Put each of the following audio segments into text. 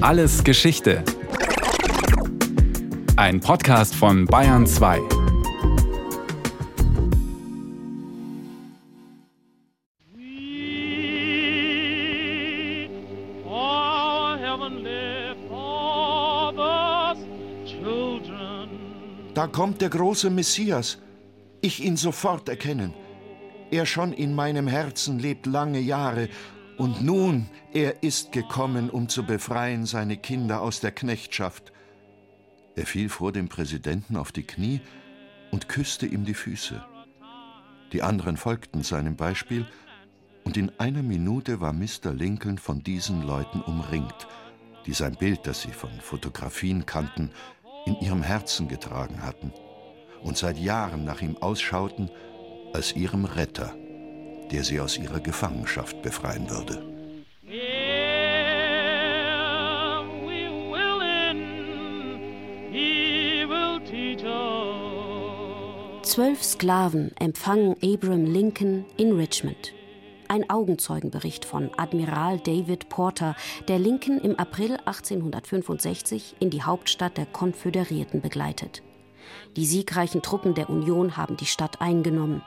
Alles Geschichte. Ein Podcast von Bayern 2. Da kommt der große Messias. Ich ihn sofort erkennen. Er schon in meinem Herzen lebt lange Jahre, und nun, er ist gekommen, um zu befreien seine Kinder aus der Knechtschaft. Er fiel vor dem Präsidenten auf die Knie und küsste ihm die Füße. Die anderen folgten seinem Beispiel, und in einer Minute war Mr. Lincoln von diesen Leuten umringt, die sein Bild, das sie von Fotografien kannten, in ihrem Herzen getragen hatten und seit Jahren nach ihm ausschauten als ihrem Retter, der sie aus ihrer Gefangenschaft befreien würde. Zwölf Sklaven empfangen Abraham Lincoln in Richmond. Ein Augenzeugenbericht von Admiral David Porter, der Lincoln im April 1865 in die Hauptstadt der Konföderierten begleitet. Die siegreichen Truppen der Union haben die Stadt eingenommen.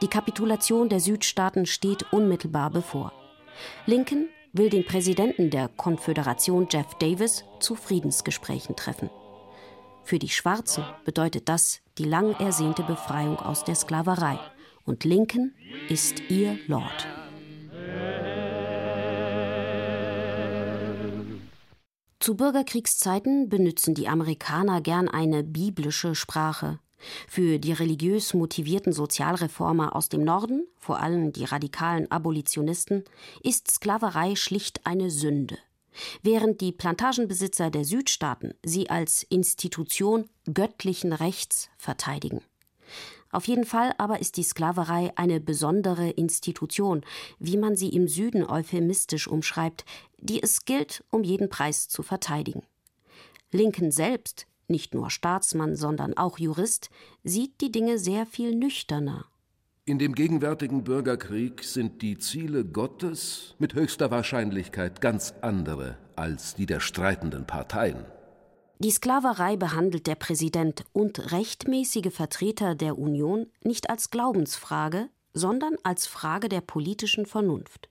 Die Kapitulation der Südstaaten steht unmittelbar bevor. Lincoln will den Präsidenten der Konföderation Jeff Davis zu Friedensgesprächen treffen. Für die Schwarzen bedeutet das die lang ersehnte Befreiung aus der Sklaverei. Und Lincoln ist ihr Lord. Zu Bürgerkriegszeiten benutzen die Amerikaner gern eine biblische Sprache. Für die religiös motivierten Sozialreformer aus dem Norden, vor allem die radikalen Abolitionisten, ist Sklaverei schlicht eine Sünde. Während die Plantagenbesitzer der Südstaaten sie als Institution göttlichen Rechts verteidigen. Auf jeden Fall aber ist die Sklaverei eine besondere Institution, wie man sie im Süden euphemistisch umschreibt, die es gilt, um jeden Preis zu verteidigen. Lincoln selbst, nicht nur Staatsmann, sondern auch Jurist, sieht die Dinge sehr viel nüchterner. In dem gegenwärtigen Bürgerkrieg sind die Ziele Gottes mit höchster Wahrscheinlichkeit ganz andere als die der streitenden Parteien. Die Sklaverei behandelt der Präsident und rechtmäßige Vertreter der Union nicht als Glaubensfrage, sondern als Frage der politischen Vernunft.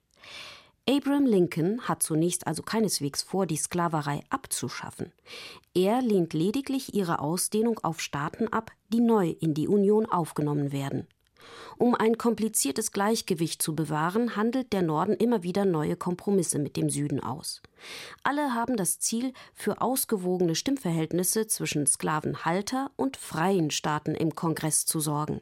Abraham Lincoln hat zunächst also keineswegs vor, die Sklaverei abzuschaffen. Er lehnt lediglich ihre Ausdehnung auf Staaten ab, die neu in die Union aufgenommen werden. Um ein kompliziertes Gleichgewicht zu bewahren, handelt der Norden immer wieder neue Kompromisse mit dem Süden aus. Alle haben das Ziel, für ausgewogene Stimmverhältnisse zwischen Sklavenhalter und freien Staaten im Kongress zu sorgen.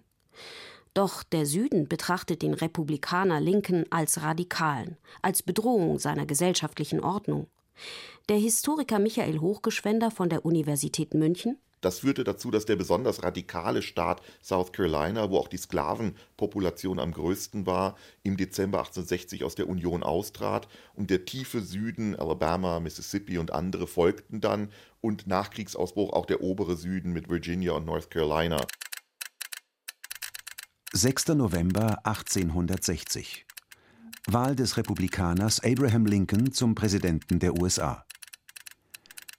Doch der Süden betrachtet den Republikaner Lincoln als Radikalen, als Bedrohung seiner gesellschaftlichen Ordnung. Der Historiker Michael Hochgeschwender von der Universität München das führte dazu, dass der besonders radikale Staat South Carolina, wo auch die Sklavenpopulation am größten war, im Dezember 1860 aus der Union austrat und der tiefe Süden, Alabama, Mississippi und andere folgten dann und nach Kriegsausbruch auch der obere Süden mit Virginia und North Carolina. 6. November 1860 Wahl des Republikaners Abraham Lincoln zum Präsidenten der USA.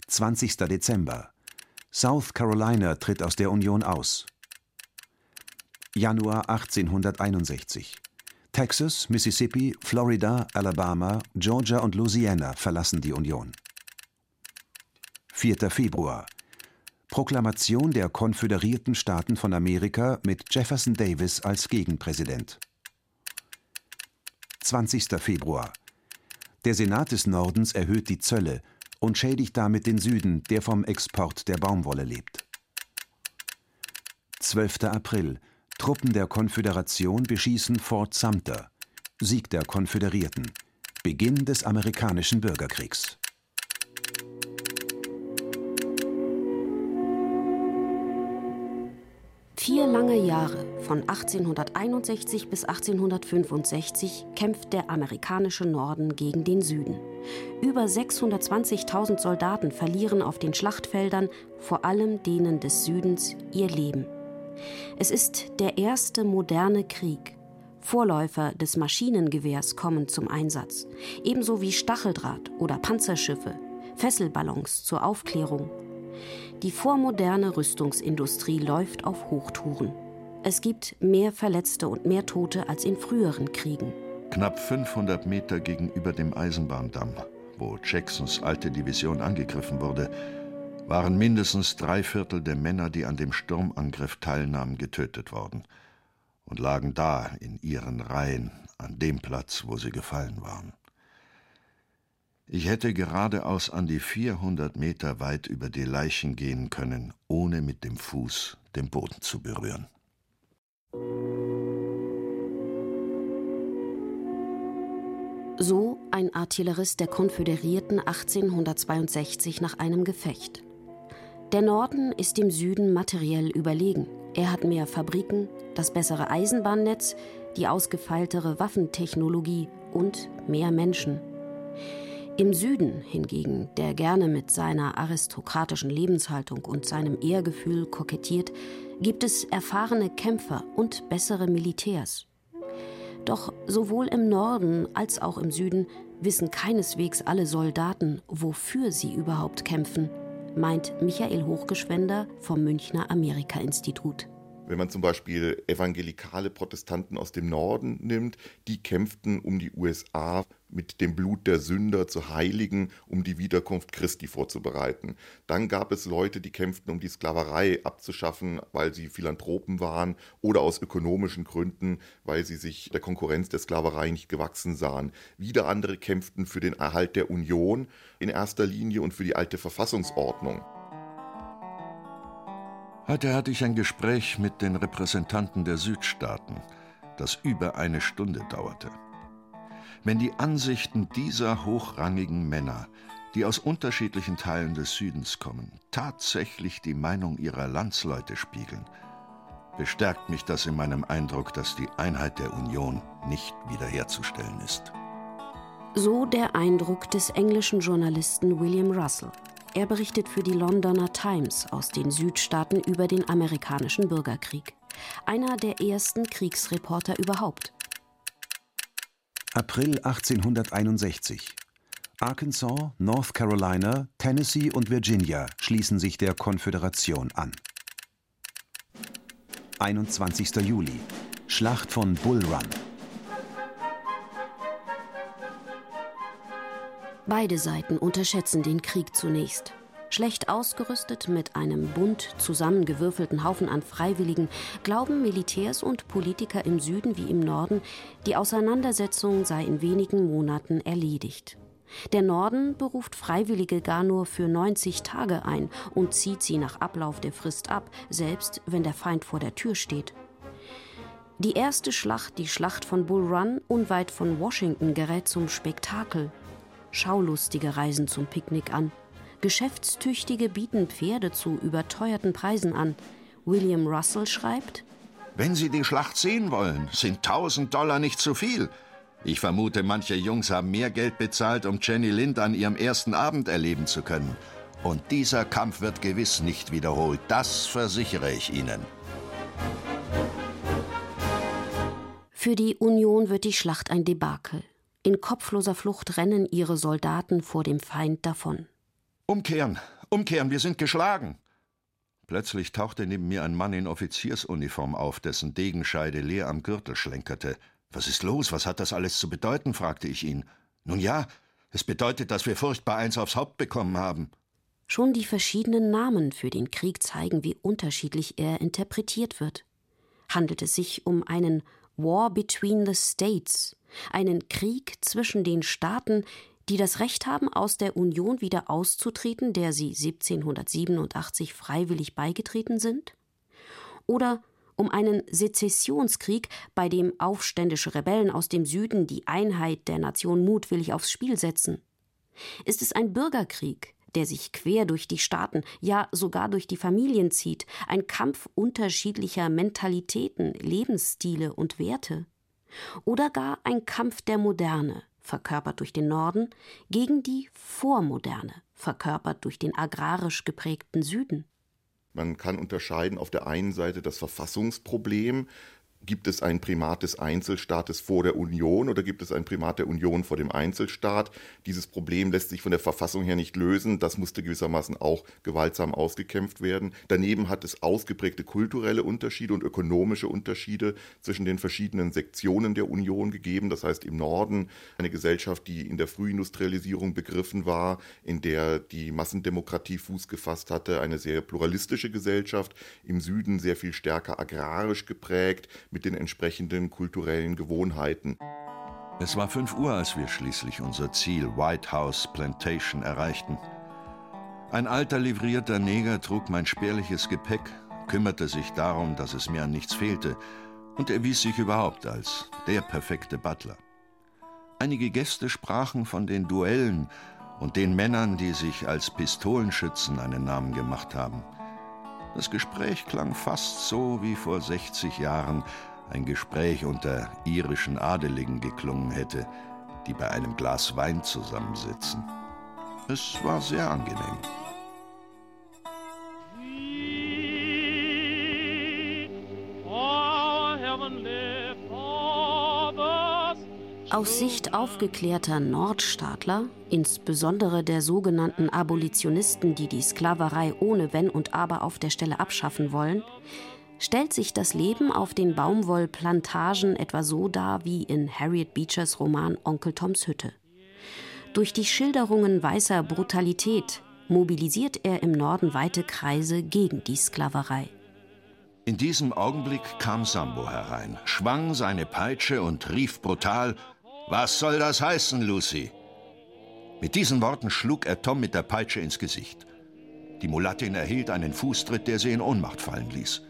20. Dezember South Carolina tritt aus der Union aus. Januar 1861. Texas, Mississippi, Florida, Alabama, Georgia und Louisiana verlassen die Union. 4. Februar. Proklamation der Konföderierten Staaten von Amerika mit Jefferson Davis als Gegenpräsident. 20. Februar. Der Senat des Nordens erhöht die Zölle und schädigt damit den Süden, der vom Export der Baumwolle lebt. 12. April. Truppen der Konföderation beschießen Fort Sumter. Sieg der Konföderierten. Beginn des amerikanischen Bürgerkriegs. Lange Jahre, von 1861 bis 1865, kämpft der amerikanische Norden gegen den Süden. Über 620.000 Soldaten verlieren auf den Schlachtfeldern, vor allem denen des Südens, ihr Leben. Es ist der erste moderne Krieg. Vorläufer des Maschinengewehrs kommen zum Einsatz, ebenso wie Stacheldraht oder Panzerschiffe, Fesselballons zur Aufklärung. Die vormoderne Rüstungsindustrie läuft auf Hochtouren. Es gibt mehr Verletzte und mehr Tote als in früheren Kriegen. Knapp 500 Meter gegenüber dem Eisenbahndamm, wo Jacksons alte Division angegriffen wurde, waren mindestens drei Viertel der Männer, die an dem Sturmangriff teilnahmen, getötet worden und lagen da in ihren Reihen an dem Platz, wo sie gefallen waren. Ich hätte geradeaus an die 400 Meter weit über die Leichen gehen können, ohne mit dem Fuß den Boden zu berühren. So ein Artillerist der Konföderierten 1862 nach einem Gefecht. Der Norden ist dem Süden materiell überlegen. Er hat mehr Fabriken, das bessere Eisenbahnnetz, die ausgefeiltere Waffentechnologie und mehr Menschen. Im Süden hingegen, der gerne mit seiner aristokratischen Lebenshaltung und seinem Ehrgefühl kokettiert, gibt es erfahrene Kämpfer und bessere Militärs. Doch sowohl im Norden als auch im Süden wissen keineswegs alle Soldaten, wofür sie überhaupt kämpfen, meint Michael Hochgeschwender vom Münchner Amerika-Institut. Wenn man zum Beispiel evangelikale Protestanten aus dem Norden nimmt, die kämpften, um die USA mit dem Blut der Sünder zu heiligen, um die Wiederkunft Christi vorzubereiten. Dann gab es Leute, die kämpften, um die Sklaverei abzuschaffen, weil sie Philanthropen waren oder aus ökonomischen Gründen, weil sie sich der Konkurrenz der Sklaverei nicht gewachsen sahen. Wieder andere kämpften für den Erhalt der Union in erster Linie und für die alte Verfassungsordnung. Heute hatte ich ein Gespräch mit den Repräsentanten der Südstaaten, das über eine Stunde dauerte. Wenn die Ansichten dieser hochrangigen Männer, die aus unterschiedlichen Teilen des Südens kommen, tatsächlich die Meinung ihrer Landsleute spiegeln, bestärkt mich das in meinem Eindruck, dass die Einheit der Union nicht wiederherzustellen ist. So der Eindruck des englischen Journalisten William Russell. Er berichtet für die Londoner Times aus den Südstaaten über den amerikanischen Bürgerkrieg. Einer der ersten Kriegsreporter überhaupt. April 1861. Arkansas, North Carolina, Tennessee und Virginia schließen sich der Konföderation an. 21. Juli. Schlacht von Bull Run. Beide Seiten unterschätzen den Krieg zunächst. Schlecht ausgerüstet mit einem bunt zusammengewürfelten Haufen an Freiwilligen glauben Militärs und Politiker im Süden wie im Norden, die Auseinandersetzung sei in wenigen Monaten erledigt. Der Norden beruft Freiwillige gar nur für 90 Tage ein und zieht sie nach Ablauf der Frist ab, selbst wenn der Feind vor der Tür steht. Die erste Schlacht, die Schlacht von Bull Run, unweit von Washington, gerät zum Spektakel. Schaulustige reisen zum Picknick an. Geschäftstüchtige bieten Pferde zu überteuerten Preisen an. William Russell schreibt: Wenn Sie die Schlacht sehen wollen, sind 1000 Dollar nicht zu viel. Ich vermute, manche Jungs haben mehr Geld bezahlt, um Jenny Lind an ihrem ersten Abend erleben zu können. Und dieser Kampf wird gewiss nicht wiederholt. Das versichere ich Ihnen. Für die Union wird die Schlacht ein Debakel. In kopfloser Flucht rennen ihre Soldaten vor dem Feind davon. Umkehren, umkehren, wir sind geschlagen. Plötzlich tauchte neben mir ein Mann in Offiziersuniform auf, dessen Degenscheide leer am Gürtel schlenkerte. Was ist los? Was hat das alles zu bedeuten? fragte ich ihn. Nun ja, es bedeutet, dass wir furchtbar eins aufs Haupt bekommen haben. Schon die verschiedenen Namen für den Krieg zeigen, wie unterschiedlich er interpretiert wird. Handelt es sich um einen War between the States, einen Krieg zwischen den Staaten, die das Recht haben, aus der Union wieder auszutreten, der sie 1787 freiwillig beigetreten sind? Oder um einen Sezessionskrieg, bei dem aufständische Rebellen aus dem Süden die Einheit der Nation mutwillig aufs Spiel setzen? Ist es ein Bürgerkrieg, der sich quer durch die Staaten, ja sogar durch die Familien zieht, ein Kampf unterschiedlicher Mentalitäten, Lebensstile und Werte? Oder gar ein Kampf der Moderne, verkörpert durch den Norden, gegen die Vormoderne, verkörpert durch den agrarisch geprägten Süden? Man kann unterscheiden auf der einen Seite das Verfassungsproblem, Gibt es ein Primat des Einzelstaates vor der Union oder gibt es ein Primat der Union vor dem Einzelstaat? Dieses Problem lässt sich von der Verfassung her nicht lösen. Das musste gewissermaßen auch gewaltsam ausgekämpft werden. Daneben hat es ausgeprägte kulturelle Unterschiede und ökonomische Unterschiede zwischen den verschiedenen Sektionen der Union gegeben. Das heißt im Norden eine Gesellschaft, die in der Frühindustrialisierung begriffen war, in der die Massendemokratie Fuß gefasst hatte, eine sehr pluralistische Gesellschaft. Im Süden sehr viel stärker agrarisch geprägt mit den entsprechenden kulturellen Gewohnheiten. Es war 5 Uhr, als wir schließlich unser Ziel White House Plantation erreichten. Ein alter livrierter Neger trug mein spärliches Gepäck, kümmerte sich darum, dass es mir an nichts fehlte, und erwies sich überhaupt als der perfekte Butler. Einige Gäste sprachen von den Duellen und den Männern, die sich als Pistolenschützen einen Namen gemacht haben. Das Gespräch klang fast so, wie vor 60 Jahren ein Gespräch unter irischen Adeligen geklungen hätte, die bei einem Glas Wein zusammensitzen. Es war sehr angenehm. Aus Sicht aufgeklärter Nordstaatler, insbesondere der sogenannten Abolitionisten, die die Sklaverei ohne Wenn und Aber auf der Stelle abschaffen wollen, stellt sich das Leben auf den Baumwollplantagen etwa so dar wie in Harriet Beechers Roman Onkel Toms Hütte. Durch die Schilderungen weißer Brutalität mobilisiert er im Norden weite Kreise gegen die Sklaverei. In diesem Augenblick kam Sambo herein, schwang seine Peitsche und rief brutal was soll das heißen, Lucy? Mit diesen Worten schlug er Tom mit der Peitsche ins Gesicht. Die Mulattin erhielt einen Fußtritt, der sie in Ohnmacht fallen ließ.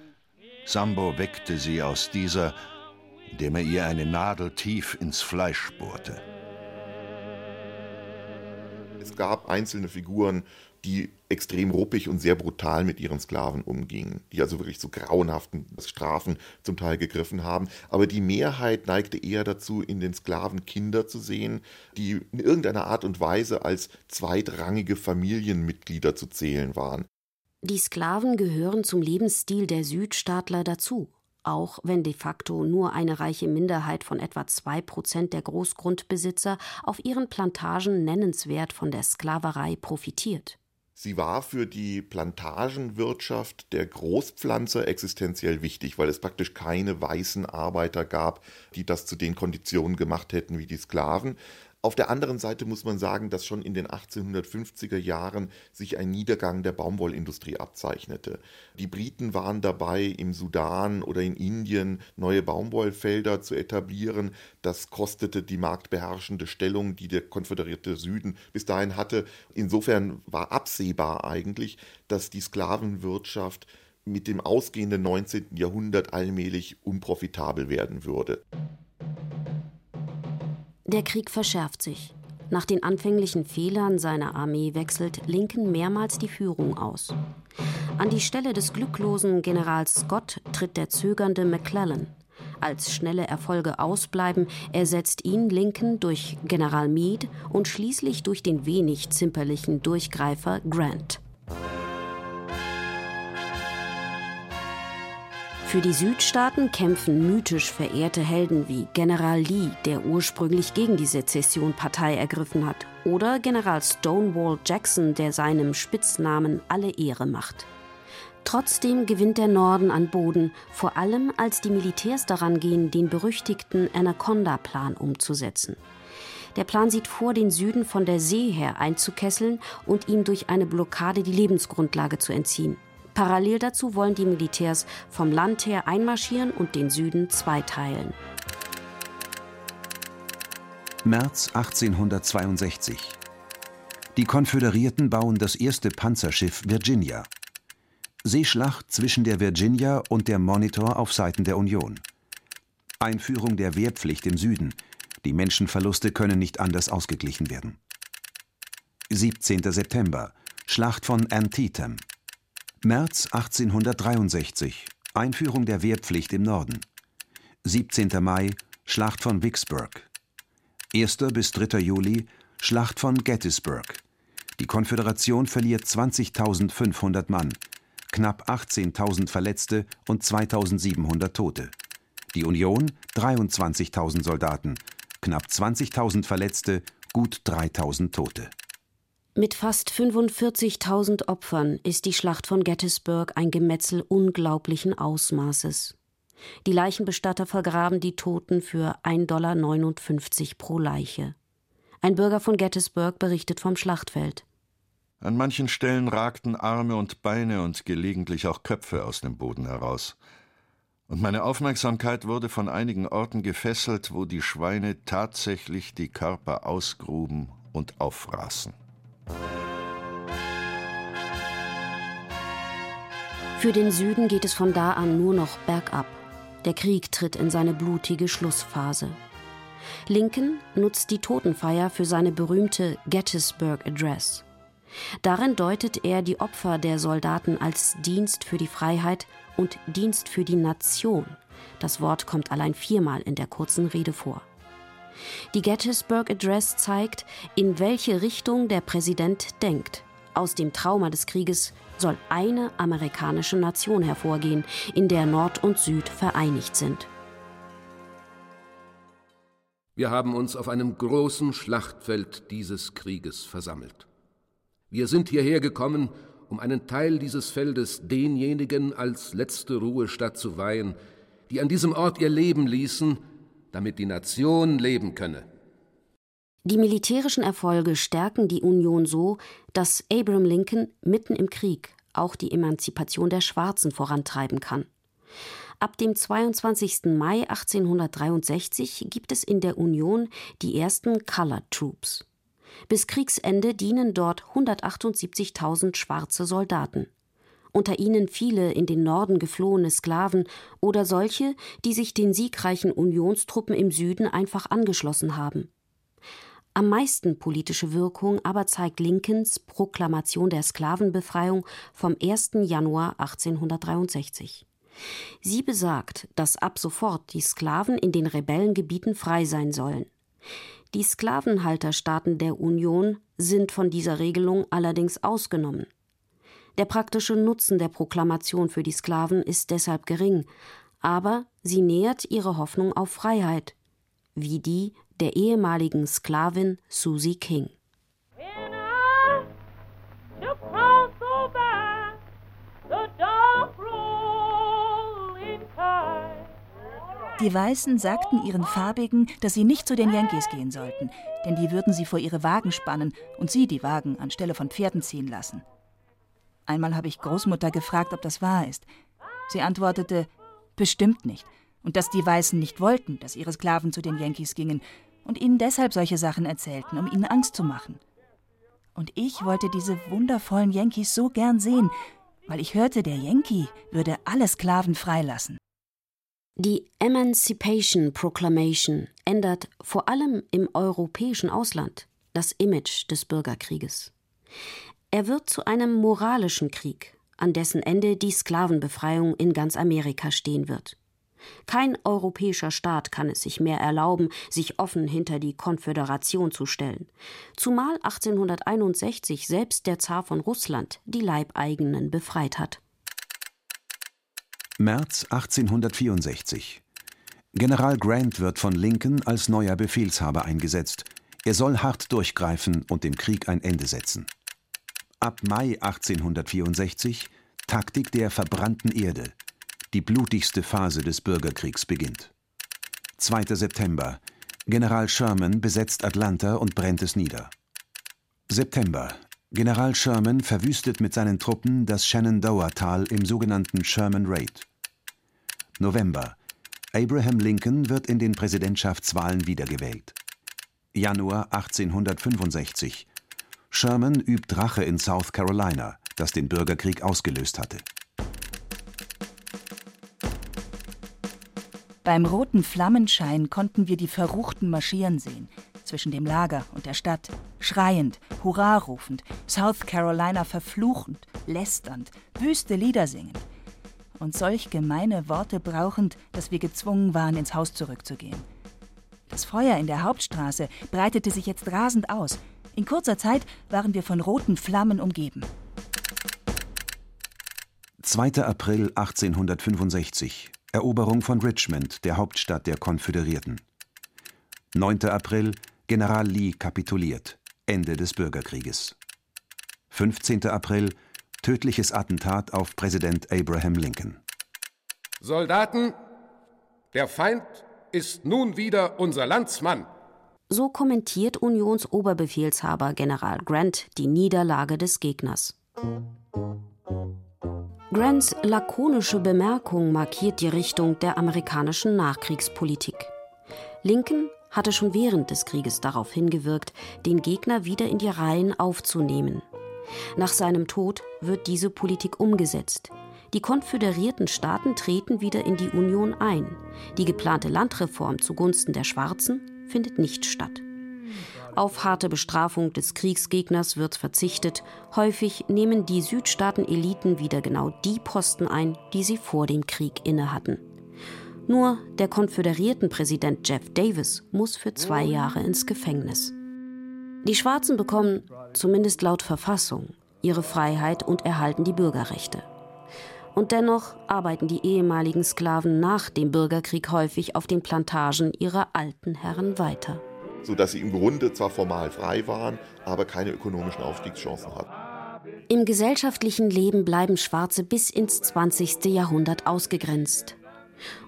Sambo weckte sie aus dieser, indem er ihr eine Nadel tief ins Fleisch bohrte. Es gab einzelne Figuren, die extrem ruppig und sehr brutal mit ihren Sklaven umgingen, die also wirklich zu grauenhaften Strafen zum Teil gegriffen haben. Aber die Mehrheit neigte eher dazu, in den Sklaven Kinder zu sehen, die in irgendeiner Art und Weise als zweitrangige Familienmitglieder zu zählen waren. Die Sklaven gehören zum Lebensstil der Südstaatler dazu, auch wenn de facto nur eine reiche Minderheit von etwa zwei Prozent der Großgrundbesitzer auf ihren Plantagen nennenswert von der Sklaverei profitiert. Sie war für die Plantagenwirtschaft der Großpflanzer existenziell wichtig, weil es praktisch keine weißen Arbeiter gab, die das zu den Konditionen gemacht hätten wie die Sklaven. Auf der anderen Seite muss man sagen, dass schon in den 1850er Jahren sich ein Niedergang der Baumwollindustrie abzeichnete. Die Briten waren dabei, im Sudan oder in Indien neue Baumwollfelder zu etablieren. Das kostete die marktbeherrschende Stellung, die der konföderierte Süden bis dahin hatte. Insofern war absehbar eigentlich, dass die Sklavenwirtschaft mit dem ausgehenden 19. Jahrhundert allmählich unprofitabel werden würde. Der Krieg verschärft sich. Nach den anfänglichen Fehlern seiner Armee wechselt Lincoln mehrmals die Führung aus. An die Stelle des glücklosen Generals Scott tritt der zögernde McClellan. Als schnelle Erfolge ausbleiben, ersetzt ihn Lincoln durch General Meade und schließlich durch den wenig zimperlichen Durchgreifer Grant. Für die Südstaaten kämpfen mythisch verehrte Helden wie General Lee, der ursprünglich gegen die Sezession Partei ergriffen hat, oder General Stonewall Jackson, der seinem Spitznamen alle Ehre macht. Trotzdem gewinnt der Norden an Boden, vor allem als die Militärs daran gehen, den berüchtigten Anaconda-Plan umzusetzen. Der Plan sieht vor, den Süden von der See her einzukesseln und ihm durch eine Blockade die Lebensgrundlage zu entziehen. Parallel dazu wollen die Militärs vom Land her einmarschieren und den Süden zweiteilen. März 1862. Die Konföderierten bauen das erste Panzerschiff Virginia. Seeschlacht zwischen der Virginia und der Monitor auf Seiten der Union. Einführung der Wehrpflicht im Süden. Die Menschenverluste können nicht anders ausgeglichen werden. 17. September. Schlacht von Antietam. März 1863 Einführung der Wehrpflicht im Norden. 17. Mai Schlacht von Vicksburg. 1. bis 3. Juli Schlacht von Gettysburg. Die Konföderation verliert 20.500 Mann, knapp 18.000 Verletzte und 2.700 Tote. Die Union 23.000 Soldaten, knapp 20.000 Verletzte, gut 3.000 Tote. Mit fast 45.000 Opfern ist die Schlacht von Gettysburg ein Gemetzel unglaublichen Ausmaßes. Die Leichenbestatter vergraben die Toten für 1,59 Dollar pro Leiche. Ein Bürger von Gettysburg berichtet vom Schlachtfeld. An manchen Stellen ragten Arme und Beine und gelegentlich auch Köpfe aus dem Boden heraus. Und meine Aufmerksamkeit wurde von einigen Orten gefesselt, wo die Schweine tatsächlich die Körper ausgruben und auffraßen. Für den Süden geht es von da an nur noch bergab. Der Krieg tritt in seine blutige Schlussphase. Lincoln nutzt die Totenfeier für seine berühmte Gettysburg Address. Darin deutet er die Opfer der Soldaten als Dienst für die Freiheit und Dienst für die Nation. Das Wort kommt allein viermal in der kurzen Rede vor. Die Gettysburg Address zeigt, in welche Richtung der Präsident denkt. Aus dem Trauma des Krieges soll eine amerikanische Nation hervorgehen, in der Nord und Süd vereinigt sind. Wir haben uns auf einem großen Schlachtfeld dieses Krieges versammelt. Wir sind hierher gekommen, um einen Teil dieses Feldes denjenigen als letzte Ruhestadt zu weihen, die an diesem Ort ihr Leben ließen, damit die Nation leben könne. Die militärischen Erfolge stärken die Union so, dass Abraham Lincoln mitten im Krieg auch die Emanzipation der Schwarzen vorantreiben kann. Ab dem 22. Mai 1863 gibt es in der Union die ersten Colored Troops. Bis Kriegsende dienen dort 178.000 schwarze Soldaten. Unter ihnen viele in den Norden geflohene Sklaven oder solche, die sich den siegreichen Unionstruppen im Süden einfach angeschlossen haben. Am meisten politische Wirkung aber zeigt Lincolns Proklamation der Sklavenbefreiung vom 1. Januar 1863. Sie besagt, dass ab sofort die Sklaven in den Rebellengebieten frei sein sollen. Die Sklavenhalterstaaten der Union sind von dieser Regelung allerdings ausgenommen. Der praktische Nutzen der Proklamation für die Sklaven ist deshalb gering, aber sie nähert ihre Hoffnung auf Freiheit, wie die der ehemaligen Sklavin Susie King. Die Weißen sagten ihren Farbigen, dass sie nicht zu den Yankees gehen sollten, denn die würden sie vor ihre Wagen spannen und sie die Wagen anstelle von Pferden ziehen lassen. Einmal habe ich Großmutter gefragt, ob das wahr ist. Sie antwortete, bestimmt nicht, und dass die Weißen nicht wollten, dass ihre Sklaven zu den Yankees gingen, und ihnen deshalb solche Sachen erzählten, um ihnen Angst zu machen. Und ich wollte diese wundervollen Yankees so gern sehen, weil ich hörte, der Yankee würde alle Sklaven freilassen. Die Emancipation Proclamation ändert vor allem im europäischen Ausland das Image des Bürgerkrieges. Er wird zu einem moralischen Krieg, an dessen Ende die Sklavenbefreiung in ganz Amerika stehen wird. Kein europäischer Staat kann es sich mehr erlauben, sich offen hinter die Konföderation zu stellen, zumal 1861 selbst der Zar von Russland die Leibeigenen befreit hat. März 1864. General Grant wird von Lincoln als neuer Befehlshaber eingesetzt. Er soll hart durchgreifen und dem Krieg ein Ende setzen. Ab Mai 1864 Taktik der verbrannten Erde. Die blutigste Phase des Bürgerkriegs beginnt. 2. September. General Sherman besetzt Atlanta und brennt es nieder. September. General Sherman verwüstet mit seinen Truppen das Shenandoah-Tal im sogenannten Sherman Raid. November. Abraham Lincoln wird in den Präsidentschaftswahlen wiedergewählt. Januar 1865. Sherman übt Rache in South Carolina, das den Bürgerkrieg ausgelöst hatte. Beim roten Flammenschein konnten wir die Verruchten marschieren sehen, zwischen dem Lager und der Stadt, schreiend, Hurra rufend, South Carolina verfluchend, lästernd, wüste Lieder singend. Und solch gemeine Worte brauchend, dass wir gezwungen waren, ins Haus zurückzugehen. Das Feuer in der Hauptstraße breitete sich jetzt rasend aus. In kurzer Zeit waren wir von roten Flammen umgeben. 2. April 1865 Eroberung von Richmond, der Hauptstadt der Konföderierten. 9. April General Lee kapituliert. Ende des Bürgerkrieges. 15. April tödliches Attentat auf Präsident Abraham Lincoln. Soldaten, der Feind ist nun wieder unser Landsmann. So kommentiert Unionsoberbefehlshaber General Grant die Niederlage des Gegners. Grants lakonische Bemerkung markiert die Richtung der amerikanischen Nachkriegspolitik. Lincoln hatte schon während des Krieges darauf hingewirkt, den Gegner wieder in die Reihen aufzunehmen. Nach seinem Tod wird diese Politik umgesetzt. Die konföderierten Staaten treten wieder in die Union ein. Die geplante Landreform zugunsten der Schwarzen findet nicht statt. Auf harte Bestrafung des Kriegsgegners wird verzichtet. Häufig nehmen die Südstaaten-Eliten wieder genau die Posten ein, die sie vor dem Krieg innehatten. Nur der konföderierten Präsident Jeff Davis muss für zwei Jahre ins Gefängnis. Die Schwarzen bekommen, zumindest laut Verfassung, ihre Freiheit und erhalten die Bürgerrechte. Und dennoch arbeiten die ehemaligen Sklaven nach dem Bürgerkrieg häufig auf den Plantagen ihrer alten Herren weiter. Sodass sie im Grunde zwar formal frei waren, aber keine ökonomischen Aufstiegschancen hatten. Im gesellschaftlichen Leben bleiben Schwarze bis ins 20. Jahrhundert ausgegrenzt.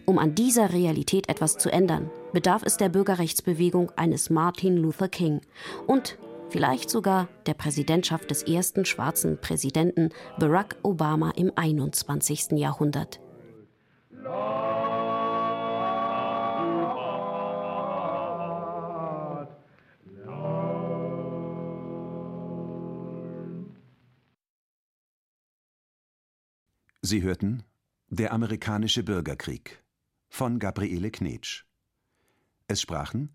Um an dieser Realität etwas zu ändern, bedarf es der Bürgerrechtsbewegung eines Martin Luther King und vielleicht sogar der Präsidentschaft des ersten schwarzen Präsidenten Barack Obama im 21. Jahrhundert. Sie hörten Der amerikanische Bürgerkrieg von Gabriele Knetsch. Es sprachen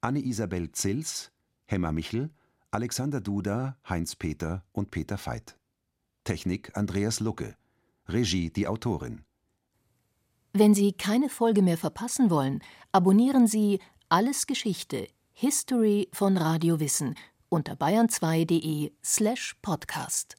Anne-Isabel Zils, Hemmer Michel, Alexander Duda, Heinz Peter und Peter Veit. Technik Andreas Lucke. Regie die Autorin. Wenn Sie keine Folge mehr verpassen wollen, abonnieren Sie Alles Geschichte History von Radio Wissen unter bayern2.de slash podcast.